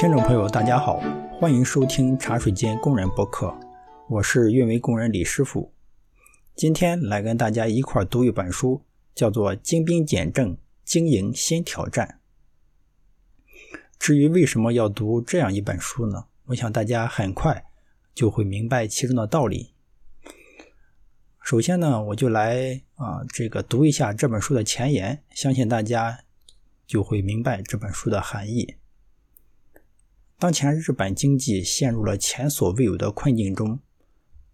听众朋友，大家好，欢迎收听茶水间工人播客，我是运维工人李师傅。今天来跟大家一块读一本书，叫做《精兵简政，经营新挑战》。至于为什么要读这样一本书呢？我想大家很快就会明白其中的道理。首先呢，我就来啊这个读一下这本书的前言，相信大家就会明白这本书的含义。当前日本经济陷入了前所未有的困境中，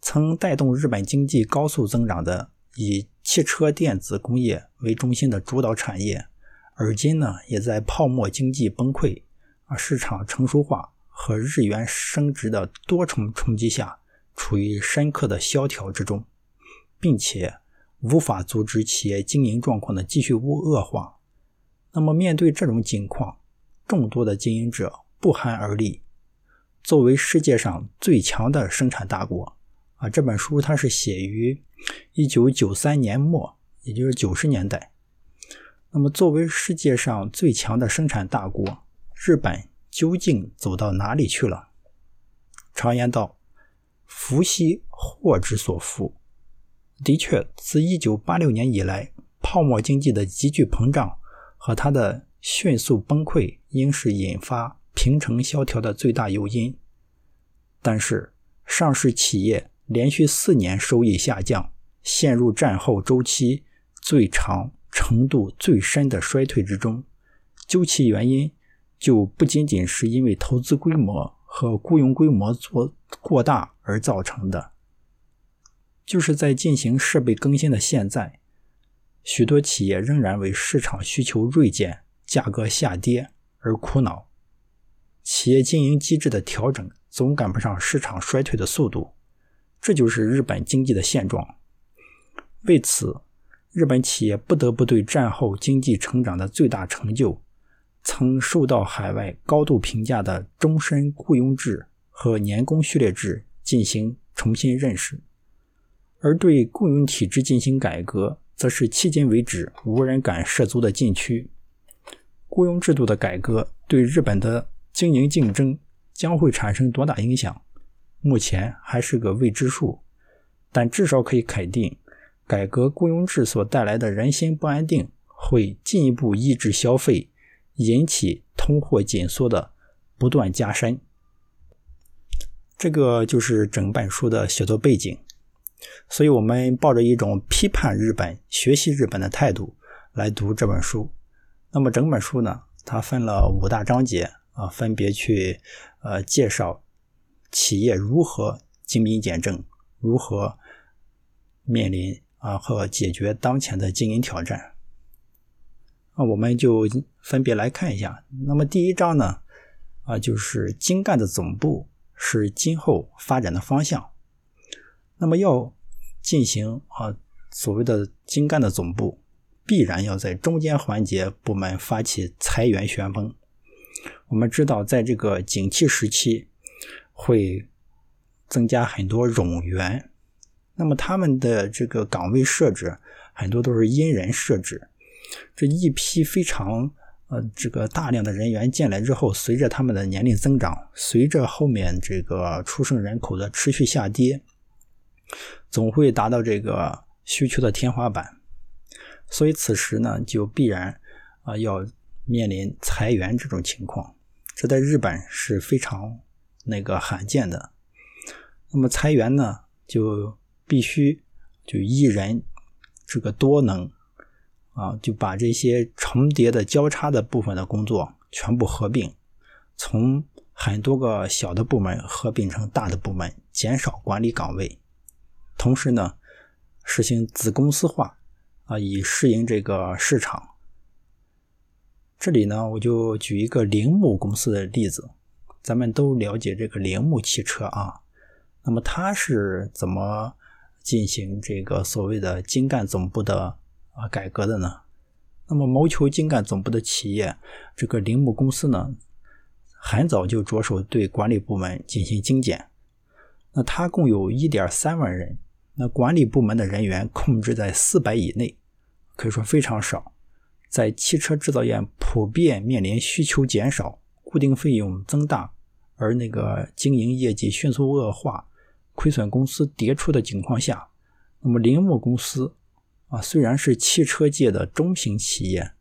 曾带动日本经济高速增长的以汽车电子工业为中心的主导产业，而今呢，也在泡沫经济崩溃、啊市场成熟化和日元升值的多重冲击下，处于深刻的萧条之中，并且无法阻止企业经营状况的继续恶恶化。那么，面对这种境况，众多的经营者。不寒而栗。作为世界上最强的生产大国，啊，这本书它是写于一九九三年末，也就是九十年代。那么，作为世界上最强的生产大国，日本究竟走到哪里去了？常言道：“福兮祸之所伏。”的确，自一九八六年以来，泡沫经济的急剧膨胀和它的迅速崩溃，应是引发。平成萧条的最大诱因，但是上市企业连续四年收益下降，陷入战后周期最长、程度最深的衰退之中。究其原因，就不仅仅是因为投资规模和雇佣规模做过大而造成的，就是在进行设备更新的现在，许多企业仍然为市场需求锐减、价格下跌而苦恼。企业经营机制的调整总赶不上市场衰退的速度，这就是日本经济的现状。为此，日本企业不得不对战后经济成长的最大成就，曾受到海外高度评价的终身雇佣制和年功序列制进行重新认识，而对雇佣体制进行改革，则是迄今为止无人敢涉足的禁区。雇佣制度的改革对日本的经营竞争将会产生多大影响？目前还是个未知数，但至少可以肯定，改革雇佣制所带来的人心不安定会进一步抑制消费，引起通货紧缩的不断加深。这个就是整本书的写作背景，所以我们抱着一种批判日本、学习日本的态度来读这本书。那么整本书呢，它分了五大章节。啊，分别去呃介绍企业如何精兵简政，如何面临啊和解决当前的经营挑战。那我们就分别来看一下。那么第一章呢，啊就是精干的总部是今后发展的方向。那么要进行啊所谓的精干的总部，必然要在中间环节部门发起裁员旋风。我们知道，在这个景气时期，会增加很多冗员。那么他们的这个岗位设置，很多都是因人设置。这一批非常呃这个大量的人员进来之后，随着他们的年龄增长，随着后面这个出生人口的持续下跌，总会达到这个需求的天花板。所以此时呢，就必然啊要面临裁员这种情况。这在日本是非常那个罕见的。那么裁员呢，就必须就一人这个多能啊，就把这些重叠的交叉的部分的工作全部合并，从很多个小的部门合并成大的部门，减少管理岗位。同时呢，实行子公司化啊，以适应这个市场。这里呢，我就举一个铃木公司的例子。咱们都了解这个铃木汽车啊，那么它是怎么进行这个所谓的精干总部的啊改革的呢？那么谋求精干总部的企业，这个铃木公司呢，很早就着手对管理部门进行精简。那它共有一点三万人，那管理部门的人员控制在四百以内，可以说非常少。在汽车制造业普遍面临需求减少、固定费用增大，而那个经营业绩迅速恶化，亏损公司迭出的情况下，那么铃木公司啊，虽然是汽车界的中型企业，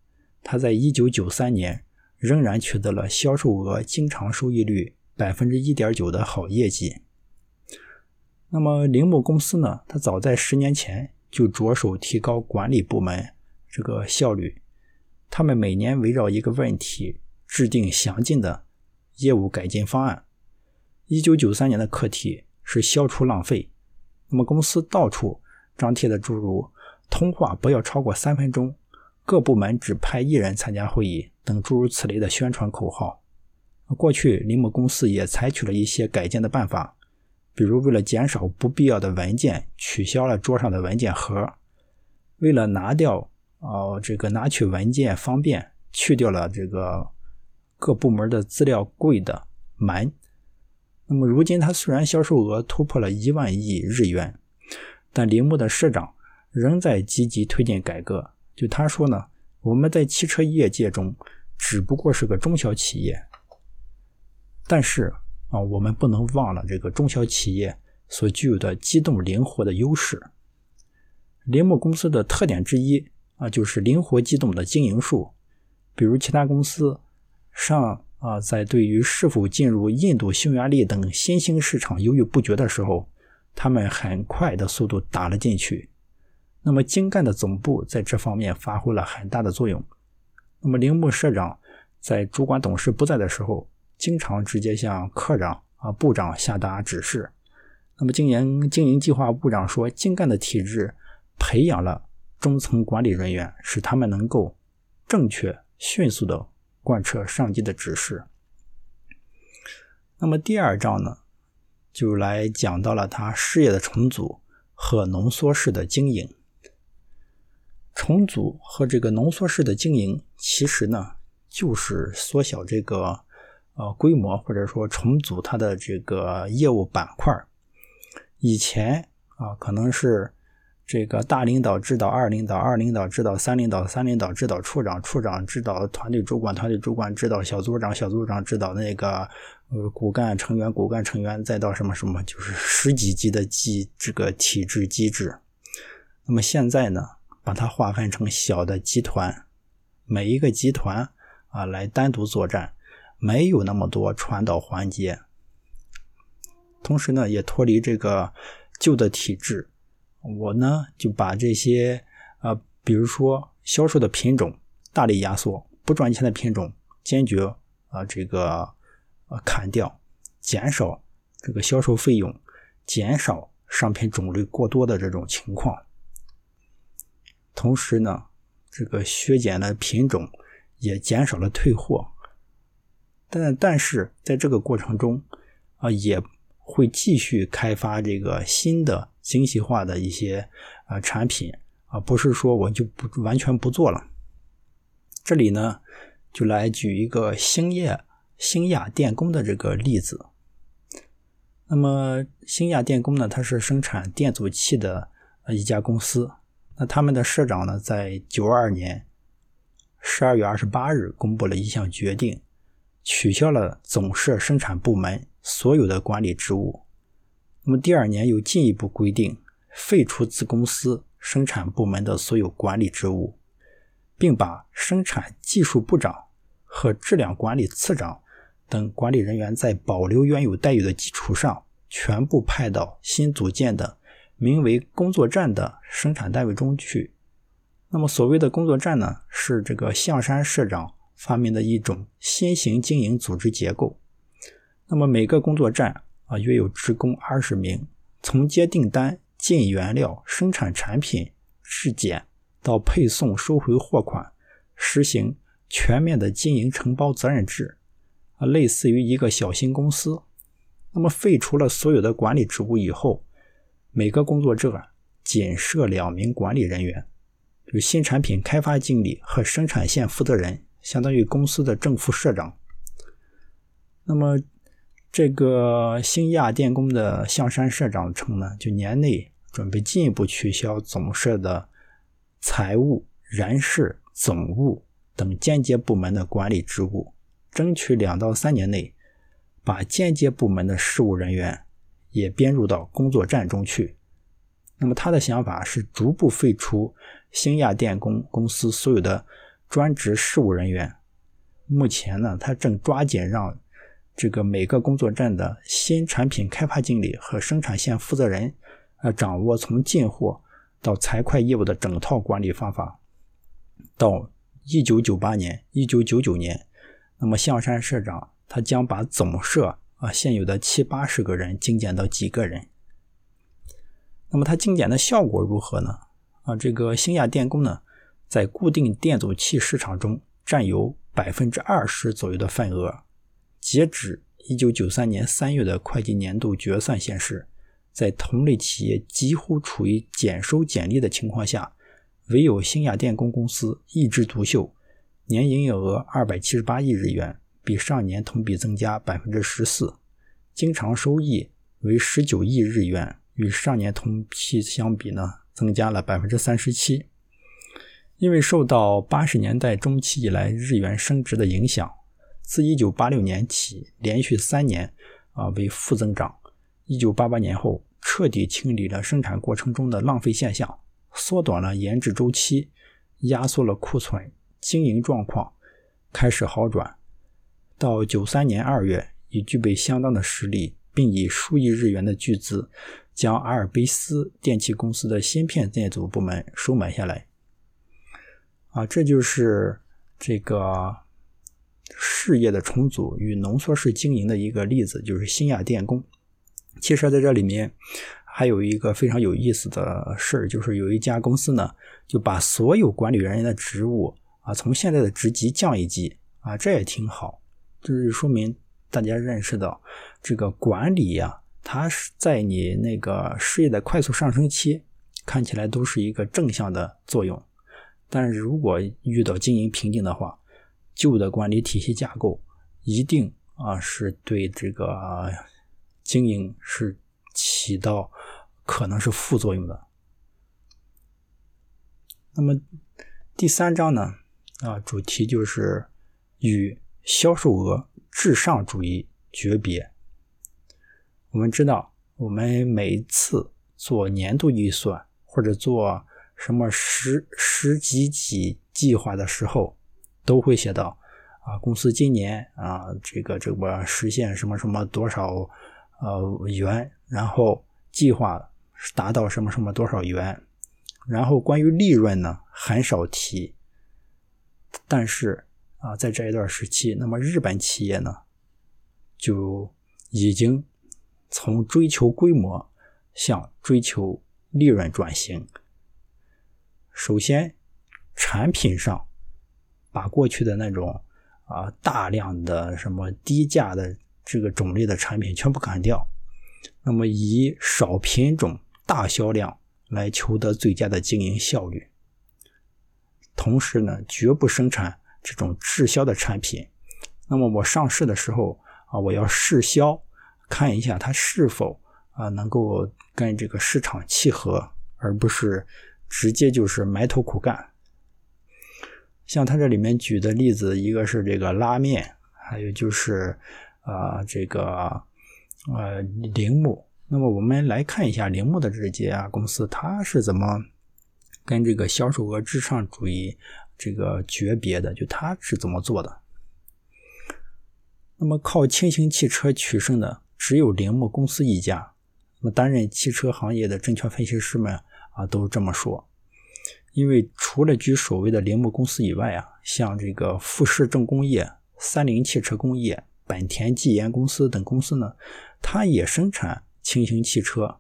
它在一九九三年仍然取得了销售额经常收益率百分之一点九的好业绩。那么铃木公司呢，它早在十年前就着手提高管理部门这个效率，他们每年围绕一个问题制定详尽的业务改进方案。一九九三年的课题是消除浪费，那么公司到处张贴的诸如“通话不要超过三分钟”“各部门只派一人参加会议”等诸如此类的宣传口号。过去林木公司也采取了一些改进的办法。比如，为了减少不必要的文件，取消了桌上的文件盒；为了拿掉哦这个拿取文件方便，去掉了这个各部门的资料柜的门。那么，如今它虽然销售额突破了一万亿日元，但铃木的社长仍在积极推进改革。就他说呢，我们在汽车业界中只不过是个中小企业，但是。啊，我们不能忘了这个中小企业所具有的机动灵活的优势。铃木公司的特点之一啊，就是灵活机动的经营术。比如其他公司上啊，在对于是否进入印度、匈牙利等新兴市场犹豫不决的时候，他们很快的速度打了进去。那么精干的总部在这方面发挥了很大的作用。那么铃木社长在主管董事不在的时候。经常直接向科长啊部长下达指示。那么经营经营计划部长说，精干的体制培养了中层管理人员，使他们能够正确、迅速的贯彻上级的指示。那么第二章呢，就来讲到了他事业的重组和浓缩式的经营。重组和这个浓缩式的经营，其实呢，就是缩小这个。呃，规模或者说重组它的这个业务板块以前啊，可能是这个大领导指导二领导，二领导指导三领导，三领导指导处长，处长指导团队主管，团队主管指导小组长，小组长指导那个呃骨干成员，骨干成员再到什么什么，就是十几级的机这个体制机制。那么现在呢，把它划分成小的集团，每一个集团啊来单独作战。没有那么多传导环节，同时呢，也脱离这个旧的体制。我呢就把这些呃，比如说销售的品种大力压缩，不赚钱的品种坚决啊这个呃砍掉，减少这个销售费用，减少商品种类过多的这种情况。同时呢，这个削减了品种，也减少了退货。但但是在这个过程中，啊，也会继续开发这个新的精细化的一些啊产品啊，不是说我就不完全不做了。这里呢，就来举一个兴业兴亚电工的这个例子。那么兴亚电工呢，它是生产电阻器的一家公司。那他们的社长呢，在九二年十二月二十八日公布了一项决定。取消了总社生产部门所有的管理职务，那么第二年又进一步规定废除子公司生产部门的所有管理职务，并把生产技术部长和质量管理次长等管理人员在保留原有待遇的基础上，全部派到新组建的名为“工作站”的生产单位中去。那么所谓的工作站呢，是这个象山社长。发明的一种新型经营组织结构。那么每个工作站啊，约有职工二十名，从接订单、进原料、生产产品、质检到配送、收回货款，实行全面的经营承包责任制，啊，类似于一个小型公司。那么废除了所有的管理职务以后，每个工作站仅设两名管理人员，就新产品开发经理和生产线负责人。相当于公司的正副社长。那么，这个兴亚电工的象山社长称呢，就年内准备进一步取消总社的财务、人事、总务等间接部门的管理职务，争取两到三年内把间接部门的事务人员也编入到工作站中去。那么他的想法是逐步废除兴亚电工公司所有的专职事务人员。目前呢，他正抓紧让这个每个工作站的新产品开发经理和生产线负责人，呃，掌握从进货到财会业务的整套管理方法。到一九九八年、一九九九年，那么象山社长他将把总社啊现有的七八十个人精简到几个人。那么它精简的效果如何呢？啊，这个兴亚电工呢，在固定电阻器市场中占有。百分之二十左右的份额。截止一九九三年三月的会计年度决算显示，在同类企业几乎处于减收减利的情况下，唯有兴亚电工公司一枝独秀，年营业额二百七十八亿日元，比上年同比增加百分之十四，经常收益为十九亿日元，与上年同期相比呢，增加了百分之三十七。因为受到八十年代中期以来日元升值的影响，自一九八六年起连续三年啊为负增长。一九八八年后，彻底清理了生产过程中的浪费现象，缩短了研制周期，压缩了库存，经营状况开始好转。到九三年二月，已具备相当的实力，并以数亿日元的巨资将阿尔卑斯电器公司的芯片电阻部门收买下来。啊，这就是这个事业的重组与浓缩式经营的一个例子，就是新亚电工。其实在这里面还有一个非常有意思的事儿，就是有一家公司呢，就把所有管理人员的职务啊，从现在的职级降一级啊，这也挺好，就是说明大家认识到这个管理呀，它是在你那个事业的快速上升期，看起来都是一个正向的作用。但是如果遇到经营瓶颈的话，旧的管理体系架构一定啊是对这个经营是起到可能是副作用的。那么第三章呢啊主题就是与销售额至上主义诀别。我们知道，我们每次做年度预算或者做什么十十几几计划的时候，都会写到啊，公司今年啊，这个这个实现什么什么多少呃元，然后计划达到什么什么多少元，然后关于利润呢，很少提。但是啊，在这一段时期，那么日本企业呢，就已经从追求规模向追求利润转型。首先，产品上把过去的那种啊大量的什么低价的这个种类的产品全部砍掉，那么以少品种大销量来求得最佳的经营效率。同时呢，绝不生产这种滞销的产品。那么我上市的时候啊，我要试销，看一下它是否啊能够跟这个市场契合，而不是。直接就是埋头苦干，像他这里面举的例子，一个是这个拉面，还有就是啊这个呃铃木。那么我们来看一下铃木的这家公司，它是怎么跟这个销售额至上主义这个诀别的？就它是怎么做的？那么靠轻型汽车取胜的只有铃木公司一家。那么担任汽车行业的证券分析师们。啊，都这么说，因为除了居首位的铃木公司以外啊，像这个富士重工业、三菱汽车工业、本田技研公司等公司呢，它也生产轻型汽车，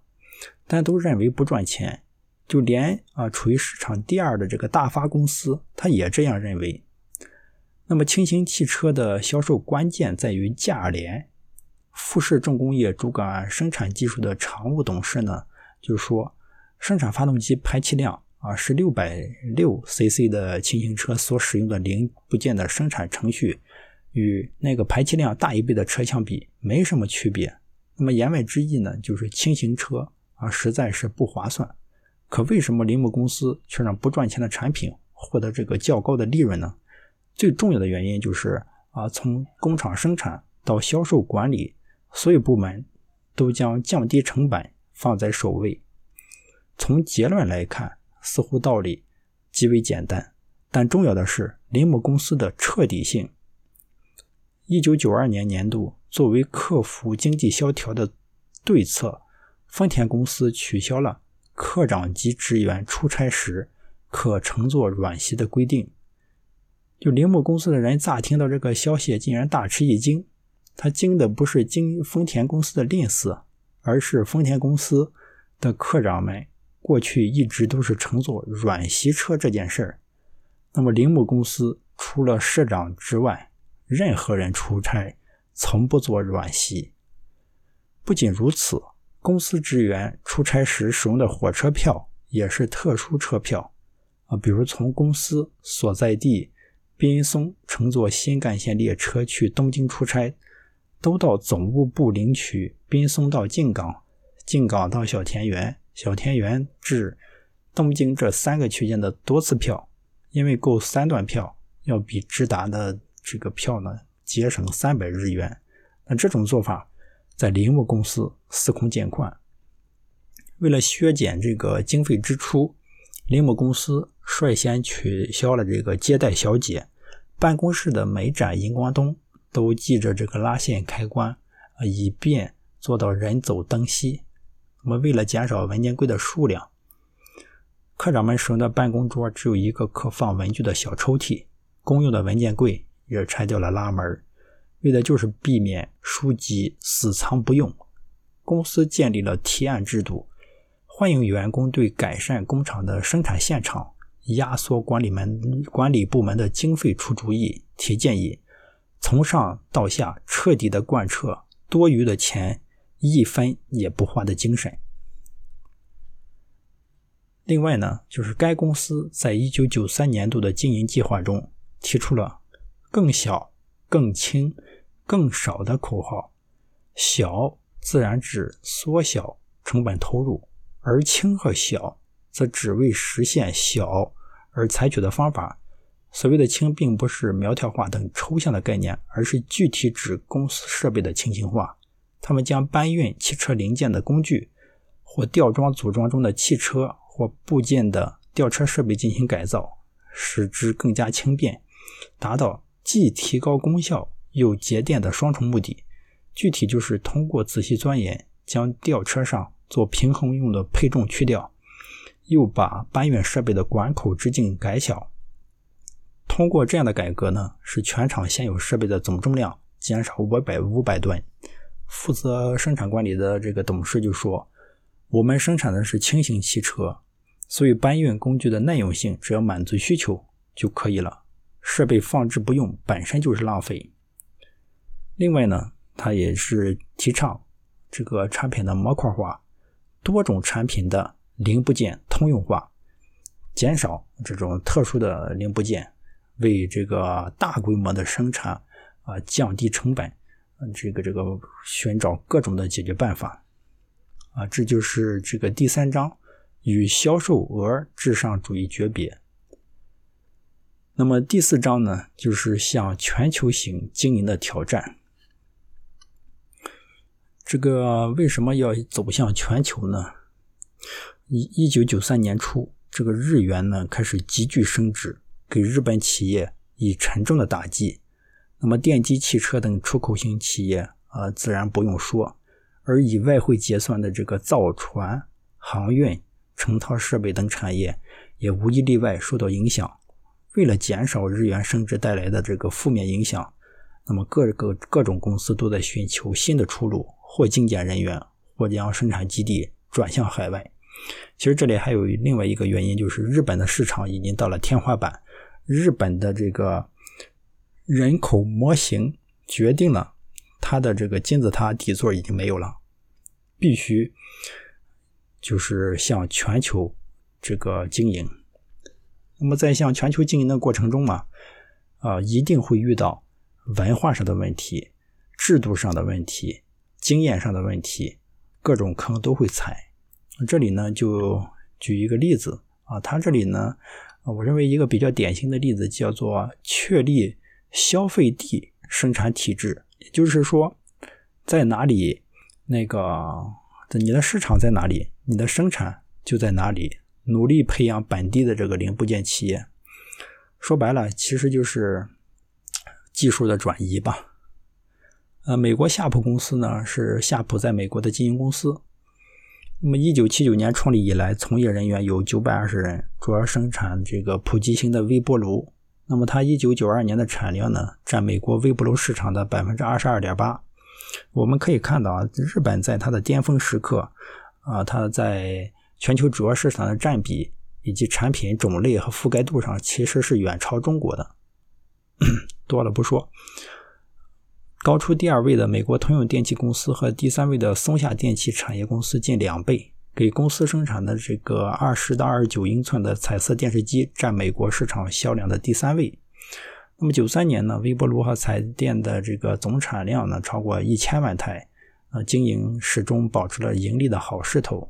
但都认为不赚钱。就连啊，处于市场第二的这个大发公司，它也这样认为。那么，轻型汽车的销售关键在于价廉。富士重工业主管生产技术的常务董事呢，就说。生产发动机排气量啊是六百六 cc 的轻型车所使用的零部件的生产程序，与那个排气量大一倍的车相比没什么区别。那么言外之意呢，就是轻型车啊实在是不划算。可为什么铃木公司却让不赚钱的产品获得这个较高的利润呢？最重要的原因就是啊，从工厂生产到销售管理，所有部门都将降低成本放在首位。从结论来看，似乎道理极为简单，但重要的是铃木公司的彻底性。一九九二年年度，作为克服经济萧条的对策，丰田公司取消了科长级职员出差时可乘坐软席的规定。就铃木公司的人乍听到这个消息，竟然大吃一惊。他惊的不是经丰田公司的吝啬，而是丰田公司的科长们过去一直都是乘坐软席车这件事儿。那么铃木公司除了社长之外，任何人出差从不坐软席。不仅如此，公司职员出差时使用的火车票也是特殊车票啊，比如从公司所在地滨松乘坐新干线列车去东京出差，都到总务部领取滨松到静冈、静冈到小田园、小田园至东京这三个区间的多次票，因为购三段票要比直达的。这个票呢，节省三百日元。那这种做法在铃木公司司空见惯。为了削减这个经费支出，铃木公司率先取消了这个接待小姐。办公室的每盏荧光灯都系着这个拉线开关，啊，以便做到人走灯熄。我们，为了减少文件柜的数量，科长们使用的办公桌只有一个可放文具的小抽屉，公用的文件柜。也拆掉了拉门，为的就是避免书籍死藏不用。公司建立了提案制度，欢迎员工对改善工厂的生产现场、压缩管理门管理部门的经费出主意、提建议，从上到下彻底的贯彻多余的钱一分也不花的精神。另外呢，就是该公司在一九九三年度的经营计划中提出了。更小、更轻、更少的口号，小自然指缩小成本投入，而轻和小则只为实现小而采取的方法。所谓的轻，并不是苗条化等抽象的概念，而是具体指公司设备的轻型化。他们将搬运汽车零件的工具，或吊装组装中的汽车或部件的吊车设备进行改造，使之更加轻便，达到。既提高功效又节电的双重目的，具体就是通过仔细钻研，将吊车上做平衡用的配重去掉，又把搬运设备的管口直径改小。通过这样的改革呢，使全厂现有设备的总重量减少五百五百吨。负责生产管理的这个董事就说：“我们生产的是轻型汽车，所以搬运工具的耐用性只要满足需求就可以了。”设备放置不用本身就是浪费。另外呢，它也是提倡这个产品的模块化，多种产品的零部件通用化，减少这种特殊的零部件，为这个大规模的生产啊降低成本，这个这个寻找各种的解决办法啊，这就是这个第三章与销售额至上主义诀别。那么第四章呢，就是向全球型经营的挑战。这个为什么要走向全球呢？一一九九三年初，这个日元呢开始急剧升值，给日本企业以沉重的打击。那么电机、汽车等出口型企业啊，自然不用说。而以外汇结算的这个造船、航运、成套设备等产业，也无一例外受到影响。为了减少日元升值带来的这个负面影响，那么各个各种公司都在寻求新的出路，或精简人员，或将生产基地转向海外。其实这里还有另外一个原因，就是日本的市场已经到了天花板，日本的这个人口模型决定了它的这个金字塔底座已经没有了，必须就是向全球这个经营。那么在向全球经营的过程中嘛，啊，一定会遇到文化上的问题、制度上的问题、经验上的问题，各种坑都会踩。这里呢，就举一个例子啊，他这里呢，我认为一个比较典型的例子叫做确立消费地生产体制，也就是说，在哪里，那个你的市场在哪里，你的生产就在哪里。努力培养本地的这个零部件企业，说白了，其实就是技术的转移吧。呃，美国夏普公司呢是夏普在美国的经营公司。那么，一九七九年创立以来，从业人员有九百二十人，主要生产这个普及型的微波炉。那么，它一九九二年的产量呢，占美国微波炉市场的百分之二十二点八。我们可以看到啊，日本在它的巅峰时刻啊，它在全球主要市场的占比以及产品种类和覆盖度上，其实是远超中国的。多了不说，高出第二位的美国通用电气公司和第三位的松下电器产业公司近两倍。给公司生产的这个二十到二十九英寸的彩色电视机占美国市场销量的第三位。那么九三年呢，微波炉和彩电的这个总产量呢超过一千万台，呃，经营始终保持了盈利的好势头。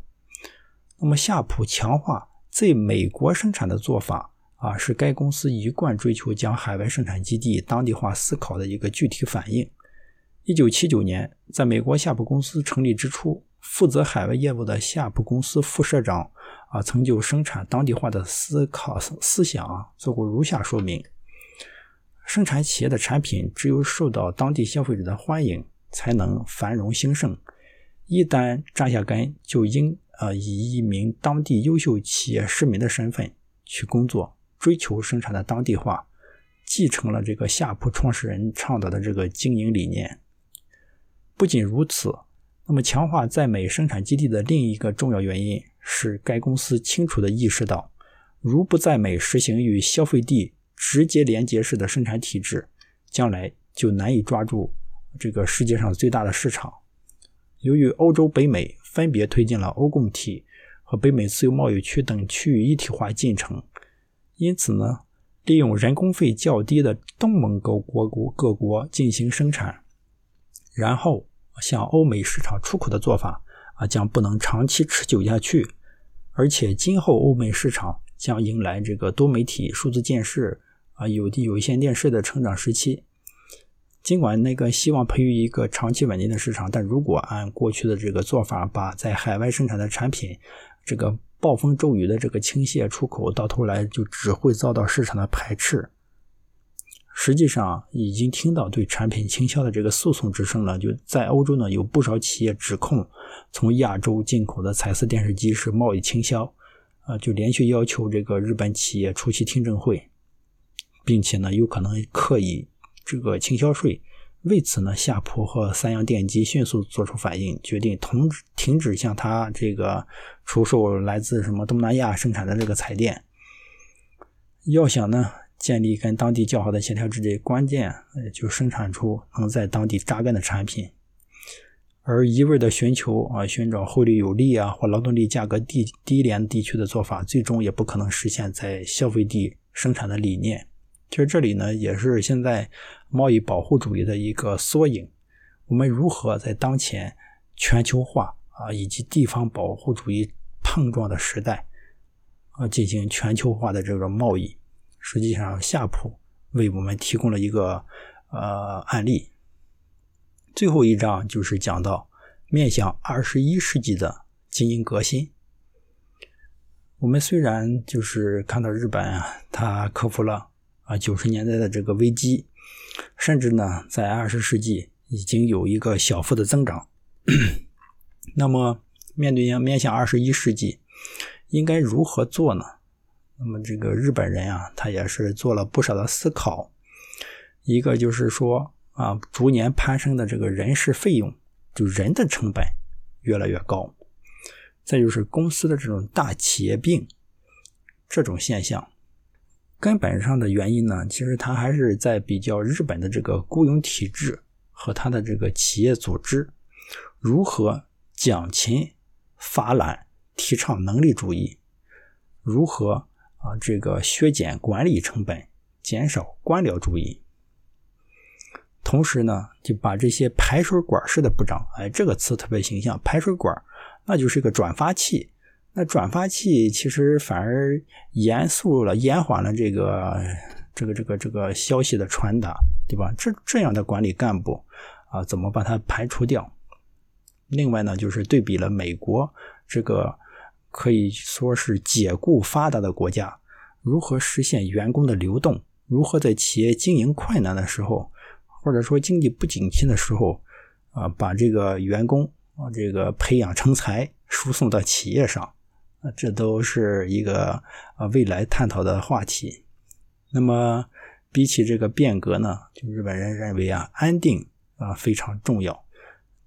那么夏普强化在美国生产的做法啊，是该公司一贯追求将海外生产基地当地化思考的一个具体反应。一九七九年，在美国夏普公司成立之初。负责海外业务的夏普公司副社长啊，曾就生产当地化的思考思想啊做过如下说明：生产企业的产品只有受到当地消费者的欢迎，才能繁荣兴盛。一旦扎下根，就应呃以一名当地优秀企业市民的身份去工作，追求生产的当地化，继承了这个夏普创始人倡导的这个经营理念。不仅如此。那么，强化在美生产基地的另一个重要原因是，该公司清楚地意识到，如不在美实行与消费地直接连接式的生产体制，将来就难以抓住这个世界上最大的市场。由于欧洲、北美分别推进了欧共体和北美自由贸易区等区域一体化进程，因此呢，利用人工费较低的东盟各国国各国进行生产，然后。向欧美市场出口的做法啊，将不能长期持久下去，而且今后欧美市场将迎来这个多媒体、数字电视啊、有的有线电视的成长时期。尽管那个希望培育一个长期稳定的市场，但如果按过去的这个做法，把在海外生产的产品这个暴风骤雨的这个倾泻出口，到头来就只会遭到市场的排斥。实际上已经听到对产品倾销的这个诉讼之声了。就在欧洲呢，有不少企业指控从亚洲进口的彩色电视机是贸易倾销，啊，就连续要求这个日本企业出席听证会，并且呢，有可能刻意这个倾销税。为此呢，夏普和三洋电机迅速做出反应，决定停止停止向他这个出售来自什么东南亚生产的这个彩电。要想呢。建立跟当地较好的协调制度，关键就生产出能在当地扎根的产品，而一味的寻求啊寻找汇率有利啊或劳动力价格低低廉地区的做法，最终也不可能实现在消费地生产的理念。其实这里呢，也是现在贸易保护主义的一个缩影。我们如何在当前全球化啊以及地方保护主义碰撞的时代啊进行全球化的这个贸易？实际上，夏普为我们提供了一个呃案例。最后一章就是讲到面向二十一世纪的经营革新。我们虽然就是看到日本啊，它克服了啊九十年代的这个危机，甚至呢在二十世纪已经有一个小幅的增长。那么，面对面向二十一世纪，应该如何做呢？那么这个日本人啊，他也是做了不少的思考。一个就是说啊，逐年攀升的这个人事费用，就人的成本越来越高。再就是公司的这种大企业病这种现象，根本上的原因呢，其实它还是在比较日本的这个雇佣体制和它的这个企业组织如何讲勤发懒，提倡能力主义，如何。啊，这个削减管理成本，减少官僚主义，同时呢，就把这些排水管式的部长，哎，这个词特别形象，排水管，那就是个转发器。那转发器其实反而严肃了，延缓了这个这个这个这个消息的传达，对吧？这这样的管理干部啊，怎么把他排除掉？另外呢，就是对比了美国这个可以说是解雇发达的国家，如何实现员工的流动，如何在企业经营困难的时候，或者说经济不景气的时候，啊，把这个员工啊这个培养成才，输送到企业上，啊，这都是一个啊未来探讨的话题。那么，比起这个变革呢，就日本人认为啊，安定啊非常重要。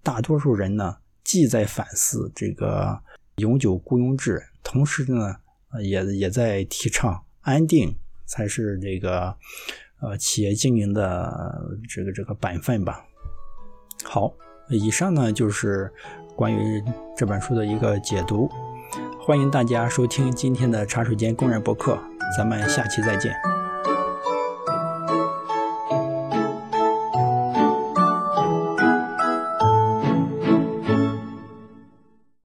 大多数人呢，既在反思这个永久雇佣制，同时呢，也也在提倡安定才是这个呃企业经营的这个这个本分吧。好，以上呢就是关于这本书的一个解读。欢迎大家收听今天的茶水间工人博客，咱们下期再见。